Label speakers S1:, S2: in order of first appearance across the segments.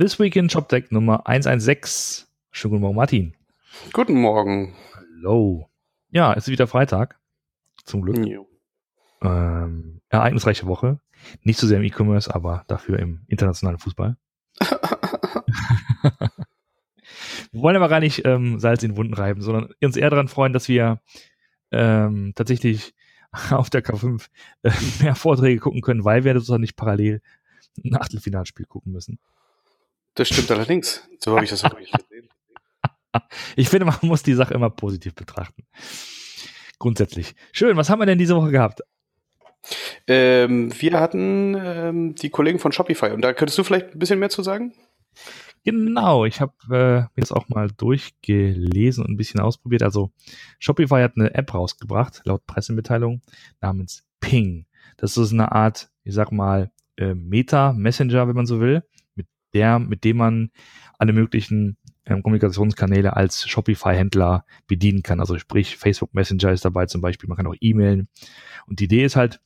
S1: This Week in Shop Deck Nummer 116. Schönen guten Morgen, Martin.
S2: Guten Morgen.
S1: Hallo. Ja, es ist wieder Freitag. Zum Glück. Ähm, ereignisreiche Woche. Nicht so sehr im E-Commerce, aber dafür im internationalen Fußball. wir wollen aber gar nicht ähm, Salz in den Wunden reiben, sondern uns eher daran freuen, dass wir ähm, tatsächlich auf der K5 äh, mehr Vorträge gucken können, weil wir sozusagen nicht parallel ein Achtelfinalspiel gucken müssen.
S2: Das stimmt allerdings. So habe ich das auch nicht gesehen.
S1: Ich finde, man muss die Sache immer positiv betrachten. Grundsätzlich. Schön, was haben wir denn diese Woche gehabt?
S2: Ähm, wir hatten ähm, die Kollegen von Shopify und da könntest du vielleicht ein bisschen mehr zu sagen?
S1: Genau, ich habe äh, mir das auch mal durchgelesen und ein bisschen ausprobiert. Also Shopify hat eine App rausgebracht, laut Pressemitteilung, namens Ping. Das ist eine Art, ich sag mal, äh, Meta-Messenger, wenn man so will, der, mit dem man alle möglichen ähm, Kommunikationskanäle als Shopify-Händler bedienen kann. Also sprich, Facebook Messenger ist dabei zum Beispiel, man kann auch E-Mailen. Und die Idee ist halt,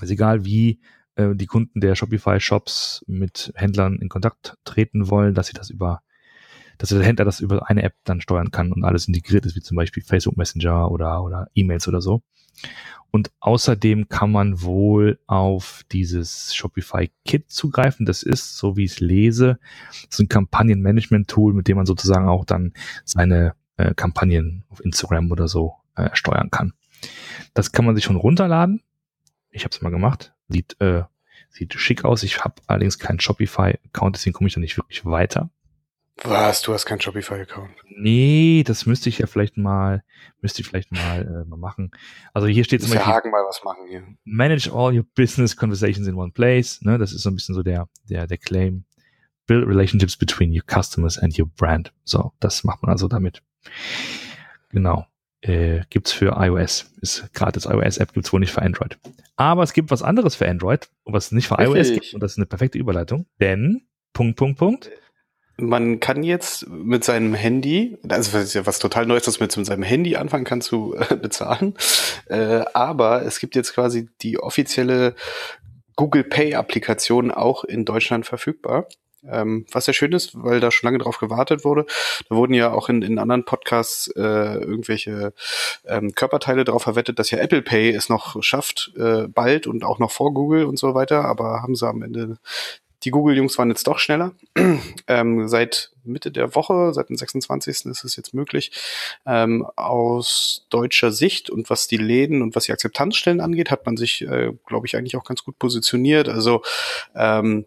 S1: ist egal wie äh, die Kunden der Shopify-Shops mit Händlern in Kontakt treten wollen, dass sie das über, dass der Händler das über eine App dann steuern kann und alles integriert ist, wie zum Beispiel Facebook Messenger oder, oder E-Mails oder so. Und außerdem kann man wohl auf dieses Shopify Kit zugreifen. Das ist, so wie ich es lese, so ein Kampagnenmanagement-Tool, mit dem man sozusagen auch dann seine äh, Kampagnen auf Instagram oder so äh, steuern kann. Das kann man sich schon runterladen. Ich habe es mal gemacht. Sieht, äh, sieht schick aus. Ich habe allerdings keinen Shopify-Account, deswegen komme ich da nicht wirklich weiter.
S2: Was? Du hast keinen Shopify-Account?
S1: Nee, das müsste ich ja vielleicht mal, müsste ich vielleicht mal, äh, mal machen. Also hier steht
S2: zum Beispiel. Hagen mal was machen hier.
S1: Manage all your business conversations in one place. Ne, das ist so ein bisschen so der, der, der Claim. Build relationships between your customers and your brand. So, das macht man also damit. Genau. Äh, gibt's für iOS. Ist gratis iOS-App, gibt's wohl nicht für Android. Aber es gibt was anderes für Android, was es nicht für Richtig. iOS gibt. Und das ist eine perfekte Überleitung. Denn, Punkt, Punkt, Punkt
S2: man kann jetzt mit seinem Handy, also ja was total Neues, dass man jetzt mit seinem Handy anfangen kann zu äh, bezahlen, äh, aber es gibt jetzt quasi die offizielle Google Pay Applikation auch in Deutschland verfügbar. Ähm, was sehr schön ist, weil da schon lange drauf gewartet wurde. Da wurden ja auch in, in anderen Podcasts äh, irgendwelche ähm, Körperteile darauf verwettet, dass ja Apple Pay es noch schafft, äh, bald und auch noch vor Google und so weiter, aber haben sie am Ende die Google-Jungs waren jetzt doch schneller. ähm, seit Mitte der Woche, seit dem 26. ist es jetzt möglich, ähm, aus deutscher Sicht und was die Läden und was die Akzeptanzstellen angeht, hat man sich, äh, glaube ich, eigentlich auch ganz gut positioniert. Also ähm,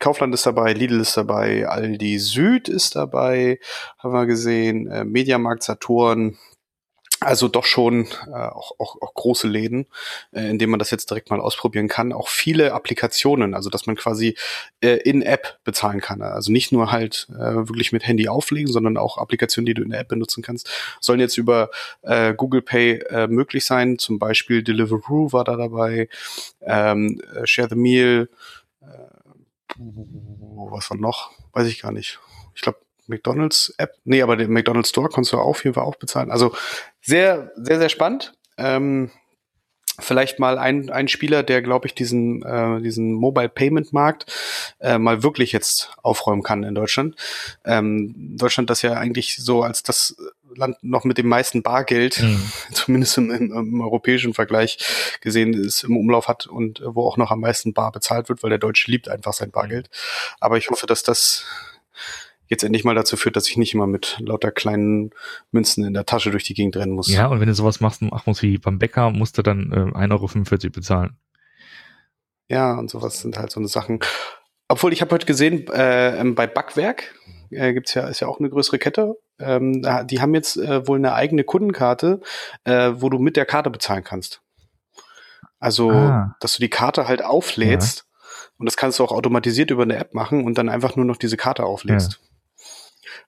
S2: Kaufland ist dabei, Lidl ist dabei, Aldi Süd ist dabei, haben wir gesehen, äh, Mediamarkt, Saturn, also doch schon äh, auch, auch, auch große Läden, äh, in denen man das jetzt direkt mal ausprobieren kann. Auch viele Applikationen, also dass man quasi äh, in App bezahlen kann. Also nicht nur halt äh, wirklich mit Handy auflegen, sondern auch Applikationen, die du in der App benutzen kannst, sollen jetzt über äh, Google Pay äh, möglich sein. Zum Beispiel Deliveroo war da dabei, ähm, äh, Share the Meal, äh, was war noch? Weiß ich gar nicht. Ich glaube, McDonalds App. Nee, aber den McDonalds Store kannst du auf jeden Fall auch bezahlen. Also sehr, sehr, sehr spannend. Ähm, vielleicht mal ein, ein Spieler, der, glaube ich, diesen, äh, diesen Mobile Payment Markt äh, mal wirklich jetzt aufräumen kann in Deutschland. Ähm, Deutschland das ja eigentlich so als das Land noch mit dem meisten Bargeld, mhm. zumindest im, im, im, europäischen Vergleich gesehen, ist im Umlauf hat und wo auch noch am meisten bar bezahlt wird, weil der Deutsche liebt einfach sein Bargeld. Aber ich hoffe, dass das jetzt endlich mal dazu führt, dass ich nicht immer mit lauter kleinen Münzen in der Tasche durch die Gegend rennen muss.
S1: Ja, und wenn du sowas machst, mach musst wie beim Bäcker, musst du dann äh, 1,45 Euro bezahlen.
S2: Ja, und sowas sind halt so eine Sachen. Obwohl, ich habe heute gesehen, äh, ähm, bei Backwerk äh, gibt's ja, ist ja auch eine größere Kette. Ähm, die haben jetzt äh, wohl eine eigene Kundenkarte, äh, wo du mit der Karte bezahlen kannst. Also, ah. dass du die Karte halt auflädst ja. und das kannst du auch automatisiert über eine App machen und dann einfach nur noch diese Karte auflädst. Ja.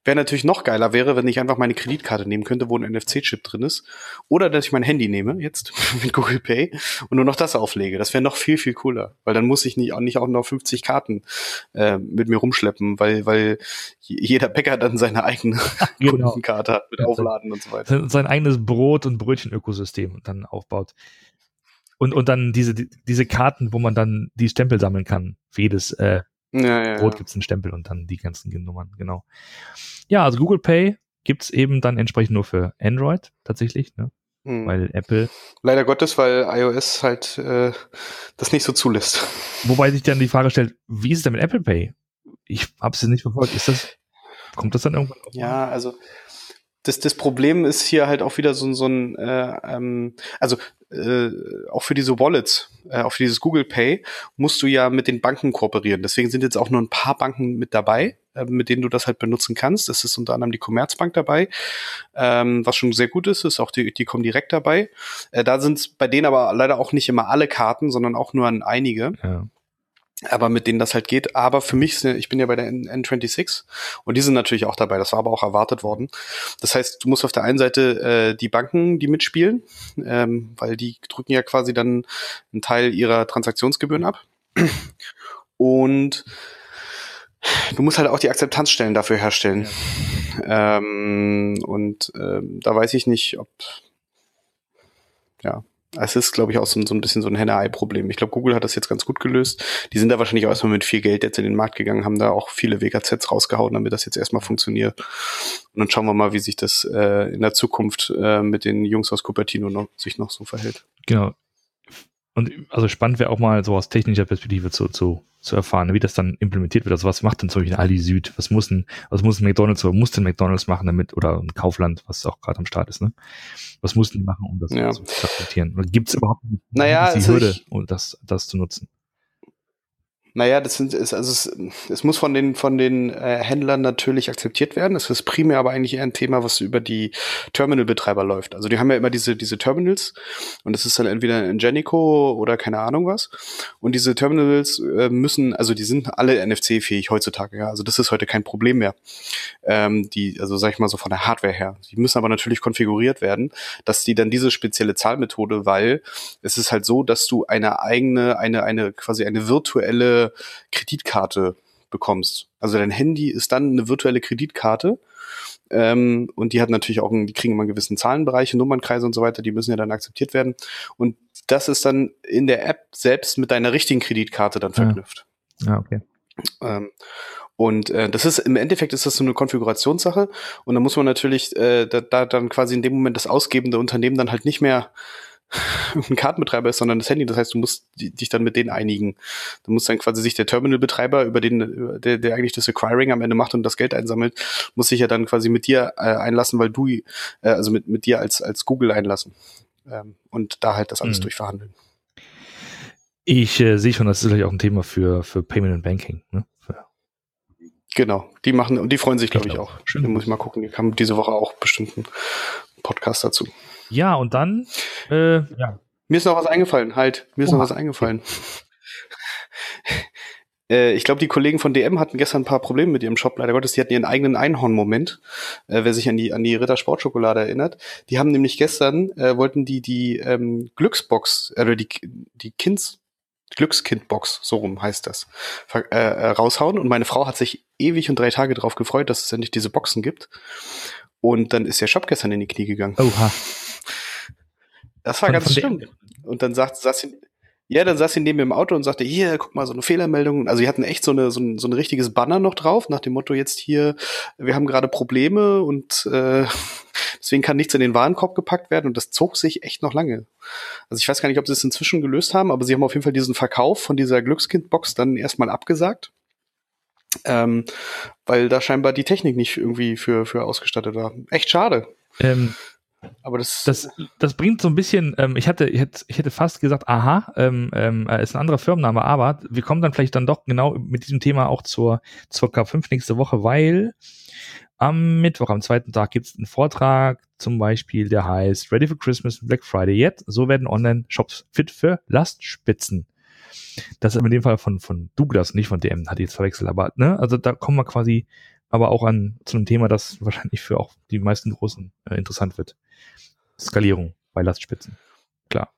S2: Wäre natürlich noch geiler wäre, wenn ich einfach meine Kreditkarte nehmen könnte, wo ein NFC-Chip drin ist. Oder dass ich mein Handy nehme, jetzt mit Google Pay, und nur noch das auflege. Das wäre noch viel, viel cooler. Weil dann muss ich nicht, auch nicht auch noch 50 Karten äh, mit mir rumschleppen, weil, weil jeder Bäcker dann seine eigene genau. Kundenkarte hat mit Aufladen und so weiter.
S1: Sein eigenes Brot- und Brötchen-Ökosystem dann aufbaut. Und, und dann diese, diese Karten, wo man dann die Stempel sammeln kann für jedes äh,
S2: Ja, ja,
S1: Rot
S2: ja.
S1: gibt's einen Stempel und dann die ganzen Nummern, genau. Ja, also Google Pay gibt's eben dann entsprechend nur für Android tatsächlich, ne?
S2: Hm.
S1: weil Apple,
S2: Leider Gottes, weil iOS halt äh, das nicht so zulässt.
S1: wobei sich dann die Frage stellt, wie ist es denn mit Apple Pay? Ich habe es nicht verfolgt. Ist das, kommt das dann irgendwann? mal?
S2: Ja, also das, das Problem ist hier halt auch wieder so, so ein, äh, ähm, also äh, auch für diese Wallets, äh, auch für dieses Google Pay, musst du ja mit den Banken kooperieren. Deswegen sind jetzt auch nur ein paar Banken mit dabei, äh, mit denen du das halt benutzen kannst. Das ist unter anderem die Commerzbank dabei, ähm, was schon sehr gut ist, ist auch die, die kommen direkt dabei. Äh, da sind bei denen aber leider auch nicht immer alle Karten, sondern auch nur an einige
S1: Ja.
S2: Aber mit denen das halt geht. Aber für mich, ich bin ja bei der N N26 und die sind natürlich auch dabei. Das war aber auch erwartet worden. Das heißt, du musst auf der einen Seite äh, die Banken, die mitspielen, ähm, weil die drücken ja quasi dann einen Teil ihrer Transaktionsgebühren ab. Und du musst halt auch die Akzeptanzstellen dafür herstellen. Ähm, und ähm, da weiß ich nicht, ob ja, es ist, glaube ich, auch so, ein- so ein bisschen so ein Henne-Ei-Problem. Ich glaube, Google hat das jetzt ganz gut gelöst. Die sind da wahrscheinlich auch erstmal mit viel Geld jetzt in den Markt gegangen, haben da auch viele WKZs rausgehauen, damit das jetzt erstmal funktioniert. Und dann schauen wir mal, wie sich das äh, in der Zukunft äh, mit den Jungs aus Cupertino noch, sich noch so verhält.
S1: Genau. Und also spannend wäre auch mal so aus technischer Perspektive zu, zu, zu erfahren, wie das dann implementiert wird. Also was macht denn zum Beispiel ein Ali Süd? Was muss ein, was muss ein McDonalds oder muss denn McDonalds machen damit oder ein Kaufland, was auch gerade am Start ist, ne? Was muss die machen, um das
S2: Ja.
S1: zu akzeptieren? Oder gibt es überhaupt
S2: Naja,
S1: die
S2: es
S1: Hürde, um das, das zu nutzen?
S2: Naja, das sind, ist, also es, es muss von den, von den äh, Händlern natürlich akzeptiert werden. Es ist primär aber eigentlich eher ein Thema, was über die Terminalbetreiber läuft. Also die haben ja immer diese, diese Terminals und das ist dann entweder ein Ingenico oder keine Ahnung was. Und diese Terminals äh, müssen, also die sind alle NFC-fähig heutzutage, ja. Also das ist heute kein Problem mehr. Ähm, die, also sag ich mal so von der Hardware her. Die müssen aber natürlich konfiguriert werden, dass die dann diese spezielle Zahlmethode, weil es ist halt so, dass du eine eigene, eine, eine, quasi eine virtuelle Kreditkarte bekommst. Also dein Handy ist dann eine virtuelle Kreditkarte. Ähm, und die hat natürlich auch, einen, die kriegen immer einen gewissen Zahlenbereiche, Nummernkreise und so weiter, die müssen ja dann akzeptiert werden. Und das ist dann in der App selbst mit deiner richtigen Kreditkarte dann verknüpft.
S1: Ja, okay.
S2: Ähm, und äh, das ist im Endeffekt ist das so eine Konfigurationssache und da muss man natürlich äh, da, da dann quasi in dem Moment das ausgebende Unternehmen dann halt nicht mehr ein Kartenbetreiber ist, sondern das Handy. Das heißt, du musst di- dich dann mit denen einigen. Du musst dann quasi sich der Terminalbetreiber, über den, über der, der eigentlich das Acquiring am Ende macht und das Geld einsammelt, muss sich ja dann quasi mit dir äh, einlassen, weil du, äh, also mit, mit dir als, als Google einlassen. Ähm, und da halt das alles
S1: Mhm.
S2: durchverhandeln.
S1: Ich äh, sehe schon, das ist vielleicht auch ein Thema für, für Payment and Banking. Ne?
S2: Genau, die machen und die freuen sich, glaube
S1: Ich glaub,
S2: auch.
S1: schön.
S2: Da muss ich mal gucken. Die haben diese Woche auch bestimmt einen Podcast dazu.
S1: Ja, und dann, äh, ja,
S2: Mir ist noch was eingefallen, halt. Mir ist noch
S1: Oha.
S2: was eingefallen. Äh, ich glaube, die Kollegen von DM hatten gestern ein paar Probleme mit ihrem Shop. Leider Gottes, die hatten ihren eigenen Einhorn-Moment. Äh, wer sich an die, an die Ritter Sportschokolade erinnert. Die haben nämlich gestern, äh, wollten die die ähm, Glücksbox, äh, oder die, die Kinds, Glückskindbox, so rum heißt das, äh, äh, raushauen. Und meine Frau hat sich ewig und drei Tage darauf gefreut, dass es endlich diese Boxen gibt. Und dann ist der Shop gestern in die Knie gegangen.
S1: oha.
S2: Das war
S1: Von-
S2: ganz
S1: von
S2: schlimm. Und dann sagt, saß sie, ja, dann saß sie neben mir im Auto und sagte, hier, guck mal, so eine Fehlermeldung. Also, sie hatten echt so, eine, so, ein, so ein richtiges Banner noch drauf, nach dem Motto, jetzt hier, wir haben gerade Probleme und äh, deswegen kann nichts in den Warenkorb gepackt werden. Und das zog sich echt noch lange. Also, ich weiß gar nicht, ob sie es inzwischen gelöst haben, aber sie haben auf jeden Fall diesen Verkauf von dieser Glückskind-Box dann erstmal abgesagt. Ähm, weil da scheinbar die Technik nicht irgendwie für, für ausgestattet war. Echt schade.
S1: Ähm,
S2: Aber das,
S1: das, das bringt so ein bisschen, ähm, ich hatte, ich hätte, ich hätte fast gesagt, aha, ähm, ähm, äh, ist ein anderer Firmenname, aber wir kommen dann vielleicht dann doch genau mit diesem Thema auch zur, zur K5 nächste Woche, weil am Mittwoch, am zweiten Tag gibt es einen Vortrag, zum Beispiel, der heißt Ready for Christmas Black Friday Yet. So werden Online-Shops fit für Lastspitzen. Das ist in dem Fall von, von Douglas, nicht von DM, hatte ich jetzt verwechselt, aber, ne, also da kommen wir quasi aber auch an zu einem Thema, das wahrscheinlich für auch die meisten Großen äh, interessant wird. Skalierung bei Lastspitzen. Klar.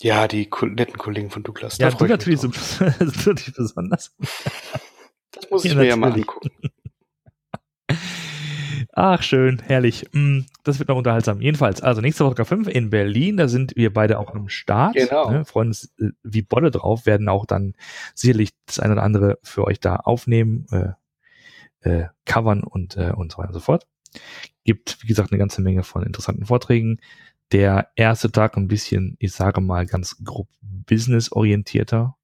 S2: ja, die netten Kollegen von Douglas.
S1: Ja, du natürlich, so,
S2: drauf.
S1: das ist natürlich besonders.
S2: Das muss ich
S1: Ja,
S2: mir ja mal
S1: natürlich.
S2: angucken.
S1: Ach, schön, herrlich. Mm, das wird noch unterhaltsam. Jedenfalls, also nächste Woche K5 in Berlin, da sind wir beide auch am Start.
S2: Genau.
S1: Ne, freuen uns äh, wie Bolle drauf, werden auch dann sicherlich das eine oder andere für euch da aufnehmen, äh, äh, covern und, äh, und so weiter und so fort. Gibt, wie gesagt, eine ganze Menge von interessanten Vorträgen. Der erste Tag ein bisschen, ich sage mal, ganz grob business-orientierter.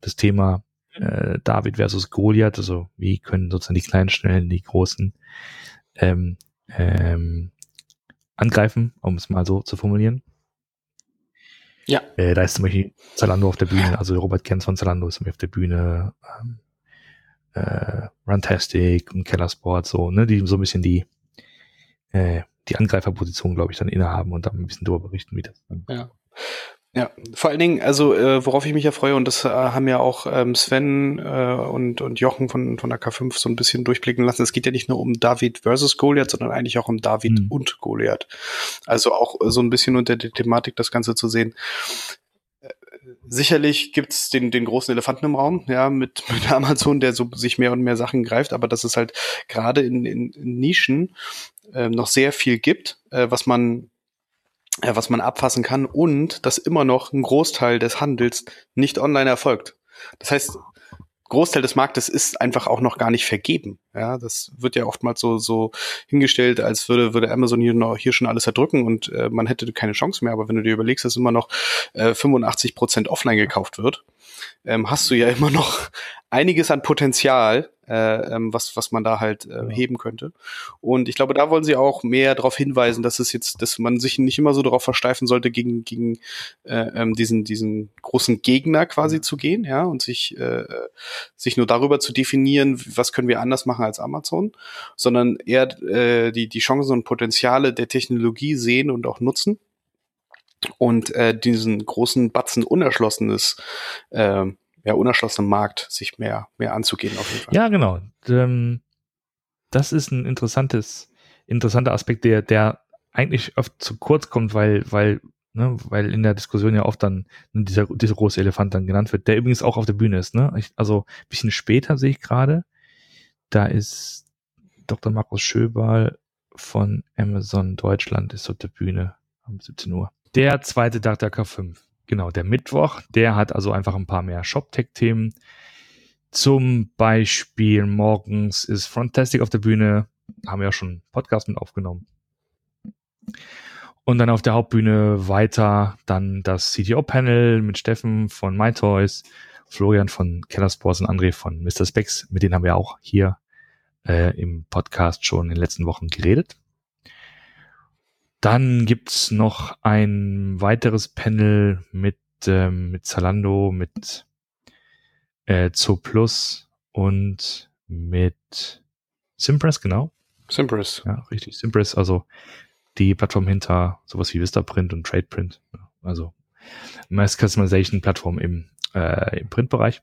S1: Das Thema äh, David versus Goliath, also wie können sozusagen die kleinen schnellen die großen ähm, ähm, angreifen, um es mal so zu formulieren.
S2: Ja.
S1: Äh, da ist zum Beispiel Zalando auf der Bühne, also Robert Kenz von Zalando ist zum Beispiel auf der Bühne, ähm, äh, Runtastic und Keller Sport, so, ne, die so ein bisschen die, äh, die Angreiferposition, glaube ich, dann innehaben und dann ein bisschen darüber berichten, wie das dann.
S2: Ja. Ja, vor allen Dingen, also äh, worauf ich mich ja freue, und das äh, haben ja auch ähm, Sven äh, und, und Jochen von, von der K5 so ein bisschen durchblicken lassen. Es geht ja nicht nur um David versus Goliath, sondern eigentlich auch um David
S1: Mhm.
S2: und Goliath. Also auch äh, so ein bisschen unter der Thematik das Ganze zu sehen. Sicherlich gibt's den, den großen Elefanten im Raum, ja, mit, mit Amazon, der so sich mehr und mehr Sachen greift, aber dass es halt gerade in, in, in Nischen äh, noch sehr viel gibt, äh, was man äh, was man abfassen kann und dass immer noch ein Großteil des Handels nicht online erfolgt. Das heißt, Großteil des Marktes ist einfach auch noch gar nicht vergeben. Ja, das wird ja oftmals so, so hingestellt, als würde, würde Amazon hier, noch, hier schon alles erdrücken und äh, man hätte keine Chance mehr. Aber wenn du dir überlegst, dass immer noch äh, 85 Prozent offline gekauft wird, ähm, hast du ja immer noch einiges an Potenzial, äh, ähm, was, was man da halt äh,
S1: Ja.
S2: heben könnte. Und ich glaube, da wollen sie auch mehr darauf hinweisen, dass es jetzt, dass man sich nicht immer so darauf versteifen sollte, gegen, gegen äh, ähm, diesen, diesen großen Gegner quasi zu gehen, ja, und sich, äh, sich nur darüber zu definieren, was können wir anders machen als Amazon, sondern eher äh, die, die Chancen und Potenziale der Technologie sehen und auch nutzen und äh, diesen großen Batzen unerschlossenes, äh, ja, unerschlossenen Markt sich mehr, mehr anzugehen auf jeden Fall.
S1: Ja, genau. Ähm, das ist ein interessantes, interessanter Aspekt, der, der eigentlich oft zu kurz kommt, weil, weil, ne, weil in der Diskussion ja oft dann dieser, dieser große Elefant dann genannt wird, der übrigens auch auf der Bühne ist. Ne? Ich, also ein bisschen später sehe ich gerade, da ist Dr. Markus Schöberl von Amazon Deutschland ist auf der Bühne um 17 Uhr. Der zweite Tag der K5. Genau, der Mittwoch, der hat also einfach ein paar mehr Shop-Tech-Themen. Zum Beispiel morgens ist Frontastic auf der Bühne, haben wir ja schon Podcast mit aufgenommen. Und dann auf der Hauptbühne weiter dann das CTO-Panel mit Steffen von MyToys, Florian von Keller Sports und André von Mr. Specs. Mit denen haben wir auch hier äh, im Podcast schon in den letzten Wochen geredet. Dann gibt's noch ein weiteres Panel mit, ähm, mit Zalando, mit äh, Zooplus und mit Simpress, genau.
S2: Simpress.
S1: Ja, richtig. Simpress, also die Plattform hinter sowas wie Vistaprint und Tradeprint. Also Mass Customization Plattform im, äh, im Printbereich.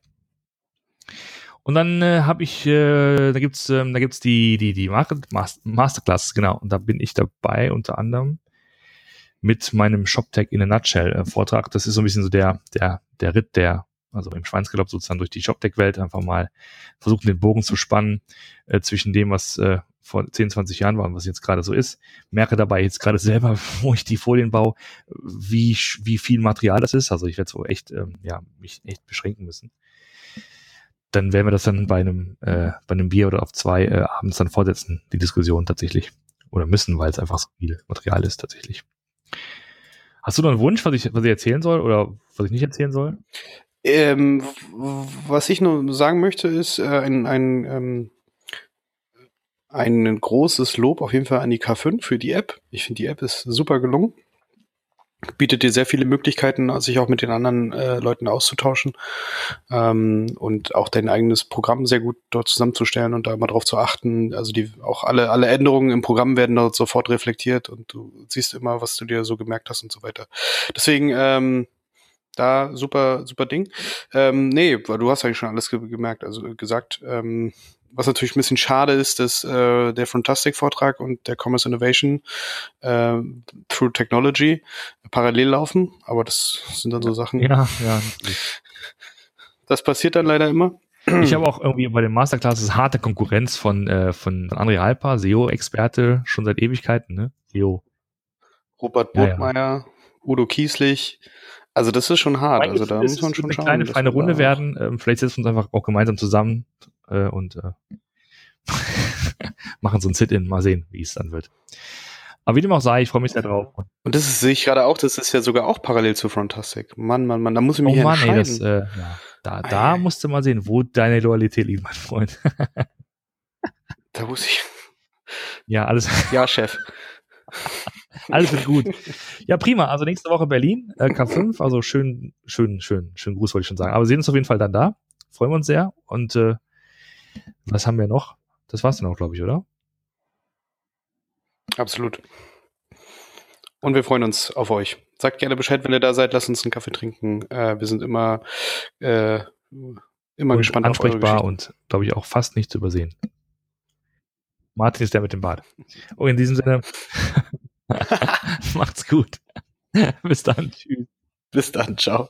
S1: Und dann äh, habe ich, äh, da gibt's, ähm, da gibt's die die die Masterclass, genau. Und da bin ich dabei unter anderem mit meinem ShopTech in a Nutshell äh, Vortrag. Das ist so ein bisschen so der der der Ritt der also im Schweinsgalopp sozusagen durch die ShopTech-Welt einfach mal versuchen, den Bogen zu spannen äh, zwischen dem, was äh, vor 10, 20 Jahren war und was jetzt gerade so ist. Merke dabei jetzt gerade selber, wo ich die Folien baue, wie, wie viel Material das ist. Also ich werde so echt, ähm, ja, mich echt beschränken müssen. Dann werden wir das dann bei einem, äh, bei einem Bier oder auf zwei äh, abends dann fortsetzen, die Diskussion tatsächlich. Oder müssen, weil es einfach so viel Material ist tatsächlich. Hast du noch einen Wunsch, was ich, was ich erzählen soll oder was ich nicht erzählen soll?
S2: Ähm, was ich nur sagen möchte, ist äh, ein, ein, ähm, ein großes Lob auf jeden Fall an die K5 für die App. Ich finde, die App ist super gelungen. Bietet dir sehr viele Möglichkeiten, sich auch mit den anderen äh, Leuten auszutauschen ähm, und auch dein eigenes Programm sehr gut dort zusammenzustellen und da mal drauf zu achten. Also die auch alle, alle Änderungen im Programm werden dort sofort reflektiert und du siehst immer, was du dir so gemerkt hast und so weiter. Deswegen, ähm, da super, super Ding. Ähm, nee, weil du hast eigentlich schon alles ge gemerkt, also äh, gesagt. Ähm, was natürlich ein bisschen schade ist, dass äh, der Fantastic-Vortrag und der Commerce Innovation äh, Through Technology parallel laufen, aber das sind dann so Sachen.
S1: Ja, ja.
S2: Das passiert dann leider immer.
S1: Ich habe auch irgendwie bei den Masterclasses harte Konkurrenz von, äh, von André Halper, SEO-Experte, schon seit Ewigkeiten, ne? SEO.
S2: Robert Burgmeier, ja, ja. Udo Kieslich. Also das ist schon hart. Also da muss man schon
S1: eine
S2: schauen.
S1: kleine, feine Runde werden. Ähm, vielleicht setzen wir uns einfach auch gemeinsam zusammen äh, und äh, machen so ein Sit-In. Mal sehen, wie es dann wird. Aber wie dem auch sei, ich freue mich sehr drauf.
S2: Und das ist, sehe ich gerade auch, das ist ja sogar auch parallel zu Frontastic. Mann, Mann, Mann, da muss ich mich
S1: oh Mann,
S2: entscheiden.
S1: Ey, das, äh, ja. Da, da musst du mal sehen, wo deine Loyalität liegt, mein Freund.
S2: da muss ich.
S1: Ja, alles.
S2: Ja, Chef.
S1: alles wird gut. Ja, prima. Also nächste Woche Berlin, äh, K5. Also schön, schön, schön, schön Gruß wollte ich schon sagen. Aber wir sehen uns auf jeden Fall dann da. Freuen wir uns sehr. Und äh, was haben wir noch? Das war's dann auch, glaube ich, oder?
S2: Absolut. Und wir freuen uns auf euch. Sagt gerne Bescheid, wenn ihr da seid. Lasst uns einen Kaffee trinken. Äh, wir sind immer, äh, immer
S1: und
S2: gespannt
S1: ansprechbar
S2: auf eure
S1: und glaube ich auch fast nicht zu übersehen. Martin ist der mit dem Bart. Und in diesem Sinne, macht's gut. Bis dann. Tschüss.
S2: Bis dann. Ciao.